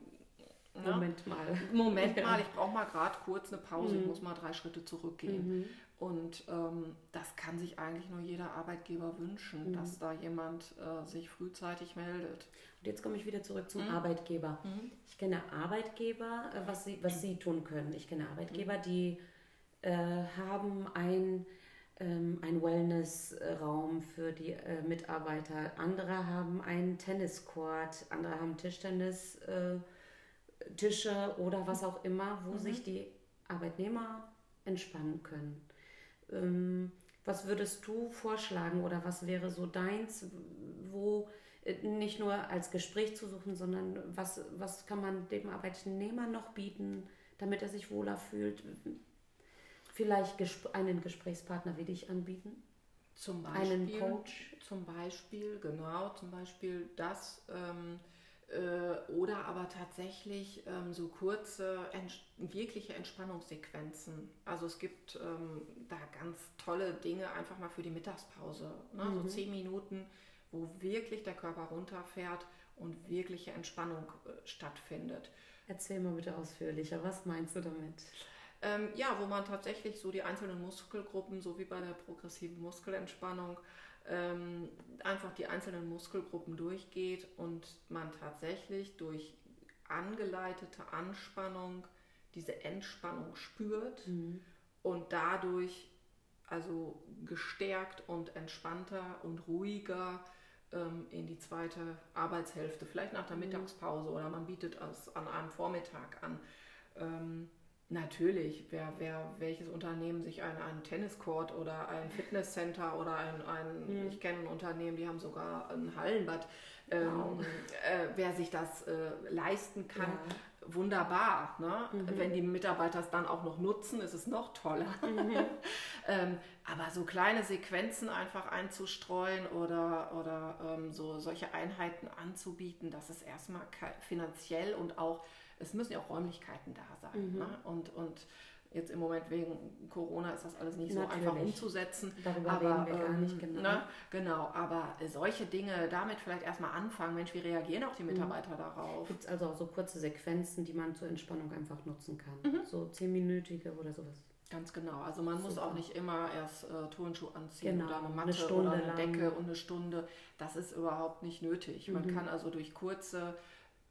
na, Moment mal. Moment mal, ich brauche mal gerade kurz eine Pause, ich mhm. muss mal drei Schritte zurückgehen. Mhm. Und ähm, das kann sich eigentlich nur jeder Arbeitgeber wünschen, mhm. dass da jemand äh, sich frühzeitig meldet. Jetzt komme ich wieder zurück zum mhm. Arbeitgeber. Mhm. Ich kenne Arbeitgeber, äh, was, sie, was sie tun können. Ich kenne Arbeitgeber, mhm. die äh, haben ein, ähm, ein Wellnessraum für die äh, Mitarbeiter. Andere haben einen Tenniscourt, andere haben Tischtennis. Äh, Tische oder was auch immer, wo mhm. sich die Arbeitnehmer entspannen können. Ähm, was würdest du vorschlagen oder was wäre so deins, wo nicht nur als Gespräch zu suchen, sondern was, was kann man dem Arbeitnehmer noch bieten, damit er sich wohler fühlt? Vielleicht einen Gesprächspartner wie dich anbieten? Zum Beispiel, einen Coach? Zum Beispiel, genau, zum Beispiel das. Ähm, äh, oder aber tatsächlich ähm, so kurze, ents wirkliche Entspannungssequenzen. Also es gibt ähm, da ganz tolle Dinge einfach mal für die Mittagspause. Ne? Mhm. So zehn Minuten, wo wirklich der Körper runterfährt und wirkliche Entspannung äh, stattfindet. Erzähl mal bitte ausführlicher, was meinst du damit? Ähm, ja, wo man tatsächlich so die einzelnen Muskelgruppen, so wie bei der progressiven Muskelentspannung, ähm, einfach die einzelnen Muskelgruppen durchgeht und man tatsächlich durch angeleitete Anspannung diese Entspannung spürt mhm. und dadurch also gestärkt und entspannter und ruhiger ähm, in die zweite Arbeitshälfte, vielleicht nach der mhm. Mittagspause oder man bietet es an einem Vormittag an. Ähm, Natürlich, wer, wer, welches Unternehmen sich ein, ein Tenniscourt oder ein Fitnesscenter oder ein, ein mhm. ich kenne ein Unternehmen, die haben sogar ein Hallenbad, ähm, wow. äh, wer sich das äh, leisten kann wunderbar. Ne? Mhm. Wenn die Mitarbeiter es dann auch noch nutzen, ist es noch toller. Mhm. ähm, aber so kleine Sequenzen einfach einzustreuen oder, oder ähm, so solche Einheiten anzubieten, das ist erstmal finanziell und auch, es müssen ja auch Räumlichkeiten da sein. Mhm. Ne? Und, und Jetzt im Moment wegen Corona ist das alles nicht Natürlich. so einfach umzusetzen. Darüber aber, reden wir ähm, gar nicht genau. Ne, genau, aber solche Dinge, damit vielleicht erstmal anfangen. Mensch, wie reagieren auch die mhm. Mitarbeiter mhm. darauf? Gibt es also auch so kurze Sequenzen, die man zur Entspannung einfach nutzen kann? Mhm. So zehnminütige oder sowas? Ganz genau. Also man Super. muss auch nicht immer erst äh, Turnschuh anziehen genau. oder eine Matte eine oder eine Decke und eine Stunde. Das ist überhaupt nicht nötig. Mhm. Man kann also durch kurze,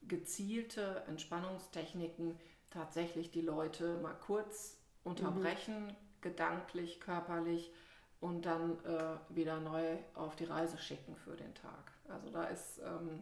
gezielte Entspannungstechniken tatsächlich die Leute mal kurz unterbrechen, mhm. gedanklich, körperlich und dann äh, wieder neu auf die Reise schicken für den Tag. Also da ist, ähm,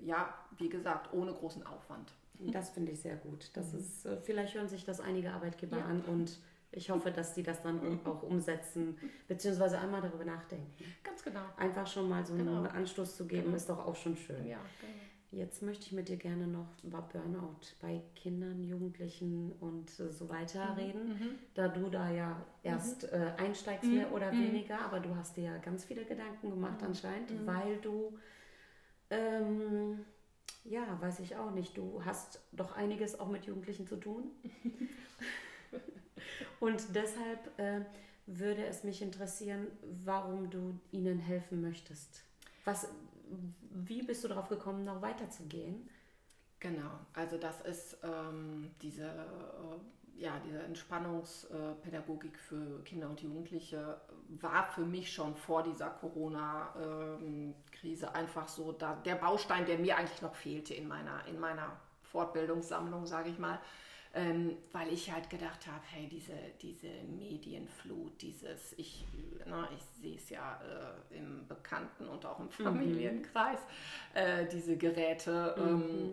ja, wie gesagt, ohne großen Aufwand. Das finde ich sehr gut. Das mhm. ist, äh, vielleicht hören sich das einige Arbeitgeber ja. an und ich hoffe, dass die das dann auch umsetzen, beziehungsweise einmal darüber nachdenken. Ganz genau. Einfach schon mal so genau. einen Anstoß zu geben, genau. ist doch auch schon schön. Ja, genau. Jetzt möchte ich mit dir gerne noch über Burnout bei Kindern, Jugendlichen und so weiter mhm. reden, mhm. da du da ja erst mhm. äh, einsteigst, mhm. mehr oder mhm. weniger, aber du hast dir ja ganz viele Gedanken gemacht mhm. anscheinend, weil du, ähm, ja, weiß ich auch nicht, du hast doch einiges auch mit Jugendlichen zu tun. und deshalb äh, würde es mich interessieren, warum du ihnen helfen möchtest. Was, wie bist du darauf gekommen, noch weiterzugehen? Genau, also das ist ähm, diese, äh, ja, diese Entspannungspädagogik für Kinder und Jugendliche war für mich schon vor dieser Corona-Krise einfach so da, der Baustein, der mir eigentlich noch fehlte in meiner, in meiner Fortbildungssammlung, sage ich mal ähm, weil ich halt gedacht habe, hey, diese, diese Medienflut, dieses, ich, na, ich sehe es ja äh, im Bekannten- und auch im mhm. Familienkreis, mhm. äh, diese Geräte, mhm. ähm,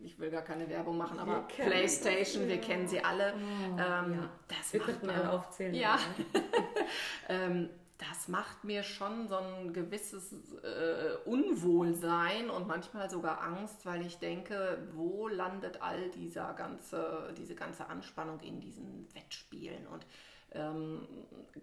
ich will gar keine Werbung machen, aber PlayStation, wir kennen sie alle. Oh, ähm, ja. das wir könnten alle aufzählen. Ja. das macht mir schon so ein gewisses äh, Unwohlsein und manchmal sogar Angst, weil ich denke, wo landet all dieser ganze, diese ganze Anspannung in diesen Wettspielen und ähm,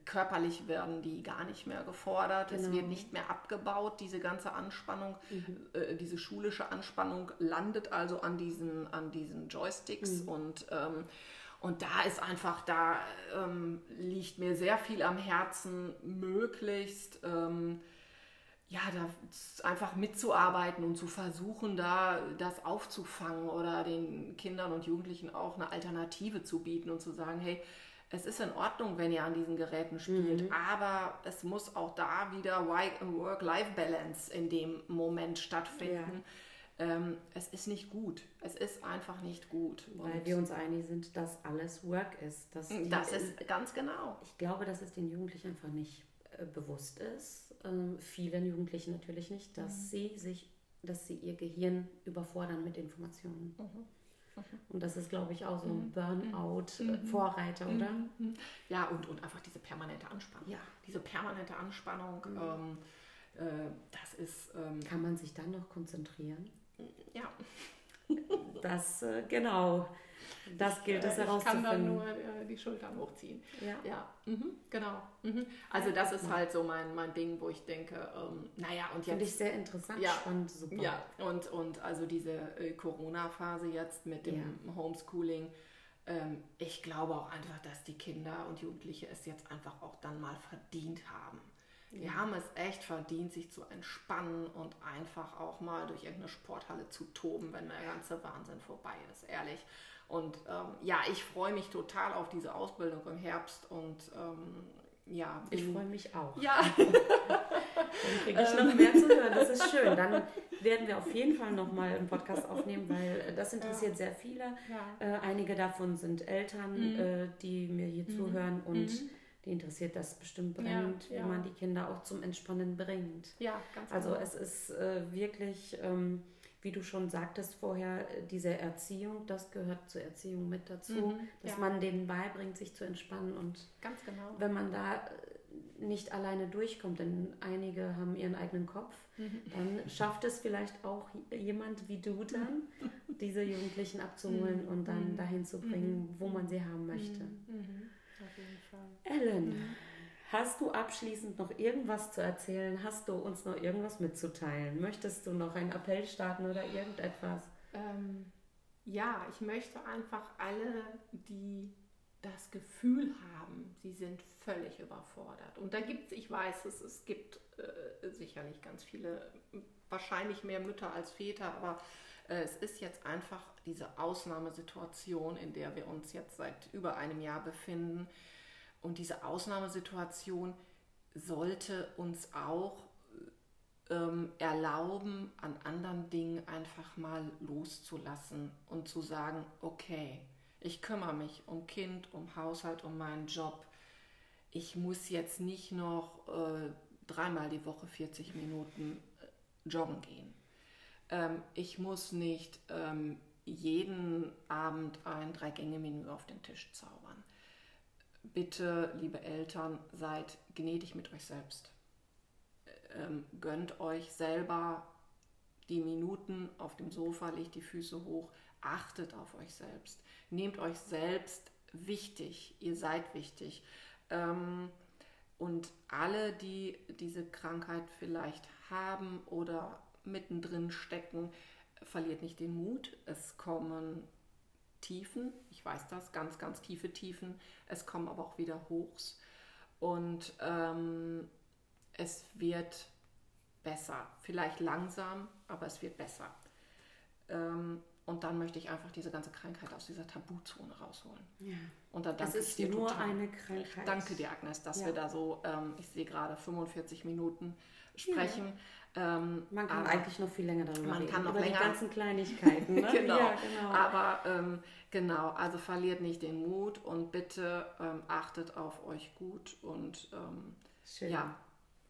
körperlich werden die gar nicht mehr gefordert, genau. es wird nicht mehr abgebaut, diese ganze Anspannung, mhm. äh, diese schulische Anspannung landet also an diesen, an diesen Joysticks mhm. und ähm, und da ist einfach, da ähm, liegt mir sehr viel am Herzen, möglichst ähm, ja, da einfach mitzuarbeiten und zu versuchen, da das aufzufangen oder den Kindern und Jugendlichen auch eine Alternative zu bieten und zu sagen, hey, es ist in Ordnung, wenn ihr an diesen Geräten spielt, mhm. aber es muss auch da wieder Work-Life-Balance in dem Moment stattfinden. Ja ähm, es ist nicht gut. Es ist einfach nicht gut. Weil wir uns einig sind, dass alles Work ist. Dass die, das ist ganz genau. Ich glaube, dass es den Jugendlichen einfach nicht äh, bewusst ist. Ähm, vielen Jugendlichen natürlich nicht, dass mhm. sie sich, dass sie ihr Gehirn überfordern mit Informationen. Mhm. mhm. Und das ist, glaube ich, auch so ein mhm. Burnout-Vorreiter, äh, mhm. oder? Ja, und, und einfach diese permanente Anspannung. Ja. Diese permanente Anspannung, ähm, äh, das ist. Ähm, Kann man sich dann noch konzentrieren? Ja. Das, äh, genau. Das gilt es herauszufinden. Ich kann dann nur äh, die Schultern hochziehen. Ja. Ja, mhm, genau. Mhm. Also das ist halt so mein, mein Ding, wo ich denke, ähm, naja, und jetzt... Finde ich sehr interessant, ja, spannend, super. Ja, und, und also diese äh, Corona-Phase jetzt mit dem ja. Homeschooling, ähm, ich glaube auch einfach, dass die Kinder und Jugendliche es jetzt einfach auch dann mal verdient haben. Die ja. haben es echt verdient, sich zu entspannen und einfach auch mal durch irgendeine Sporthalle zu toben, wenn der ganze Wahnsinn vorbei ist, ehrlich. Und ähm, ja, ich freue mich total auf diese Ausbildung im Herbst und ähm, ja. Ich freue mich auch. Ja. Dann kriege ich noch mehr zu hören. Das ist schön. Dann werden wir auf jeden Fall nochmal einen Podcast aufnehmen, weil das interessiert ja. sehr viele. Ja. Äh, einige davon sind Eltern, mhm. äh, die mir hier mhm. zuhören und mhm die interessiert das bestimmt brennt, ja, ja. wie man die Kinder auch zum Entspannen bringt. Ja, ganz Also genau. es ist äh, wirklich, ähm, wie du schon sagtest vorher, diese Erziehung, das gehört zur Erziehung mit dazu, mhm, dass ja. man denen beibringt, sich zu entspannen und ganz genau. wenn man da nicht alleine durchkommt, denn einige haben ihren eigenen Kopf, mhm. dann schafft es vielleicht auch jemand wie du dann, diese Jugendlichen abzuholen und dann dahin zu bringen, wo man sie haben möchte. Auf jeden Fall. Ellen, hast du abschließend noch irgendwas zu erzählen? Hast du uns noch irgendwas mitzuteilen? Möchtest du noch einen Appell starten oder irgendetwas? Ähm, ja, ich möchte einfach alle, die das Gefühl haben, sie sind völlig überfordert. Und da gibt es, ich weiß es, es gibt äh, sicherlich ganz viele, wahrscheinlich mehr Mütter als Väter, aber es ist jetzt einfach diese Ausnahmesituation, in der wir uns jetzt seit über einem Jahr befinden. Und diese Ausnahmesituation sollte uns auch ähm, erlauben, an anderen Dingen einfach mal loszulassen und zu sagen, okay, ich kümmere mich um Kind, um Haushalt, um meinen Job. Ich muss jetzt nicht noch äh, dreimal die Woche 40 Minuten äh, joggen gehen. Ähm, ich muss nicht ähm, jeden Abend ein Drei-Gänge-Menü auf den Tisch zaubern. Bitte, liebe Eltern, seid gnädig mit euch selbst ähm, gönnt euch selber die Minuten auf dem Sofa, legt die Füße hoch, achtet auf euch selbst, nehmt euch selbst wichtig, ihr seid wichtig. Ähm, und alle, die diese Krankheit vielleicht haben oder mittendrin stecken, verliert nicht den Mut. Es kommen Tiefen, ich weiß das, ganz, ganz tiefe Tiefen. Es kommen aber auch wieder Hochs. Und ähm, es wird besser. Vielleicht langsam, aber es wird besser. Ähm, und dann möchte ich einfach diese ganze Krankheit aus dieser Tabuzone rausholen. Ja. Und dann danke es ist dir nur total. eine Krankheit. Danke dir, Agnes, dass ja. wir da so, ähm, ich sehe gerade 45 Minuten sprechen. Ja. Ähm, man kann eigentlich noch viel länger darüber man reden. Kann noch über länger. die ganzen Kleinigkeiten. Ne? genau. Ja, genau. Aber ähm, genau, also verliert nicht den Mut und bitte ähm, achtet auf euch gut und ähm, Schön. ja,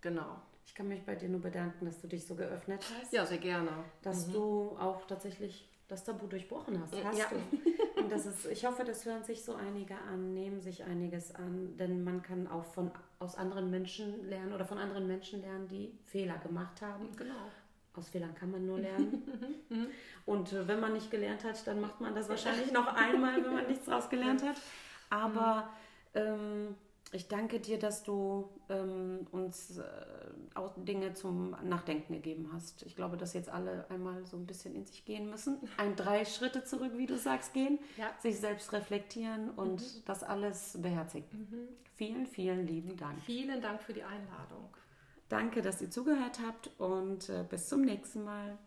genau. Ich kann mich bei dir nur bedanken, dass du dich so geöffnet hast. Ja, sehr gerne. Dass mhm. du auch tatsächlich das Tabu durchbrochen hast. Hast ja. du. Und das ist, ich hoffe, das hören sich so einige an, nehmen sich einiges an, denn man kann auch von, aus anderen Menschen lernen oder von anderen Menschen lernen, die Fehler gemacht haben. Genau. Aus Fehlern kann man nur lernen. Mhm. Und äh, wenn man nicht gelernt hat, dann macht man das wahrscheinlich noch einmal, wenn man nichts daraus gelernt hat. Aber mhm. ähm, ich danke dir, dass du ähm, uns äh, auch Dinge zum Nachdenken gegeben hast. Ich glaube, dass jetzt alle einmal so ein bisschen in sich gehen müssen. Ein drei Schritte zurück, wie du sagst, gehen, ja. sich selbst reflektieren und mhm. das alles beherzigen. Mhm. Vielen, vielen lieben Dank. Vielen Dank für die Einladung. Danke, dass ihr zugehört habt und äh, bis zum nächsten Mal.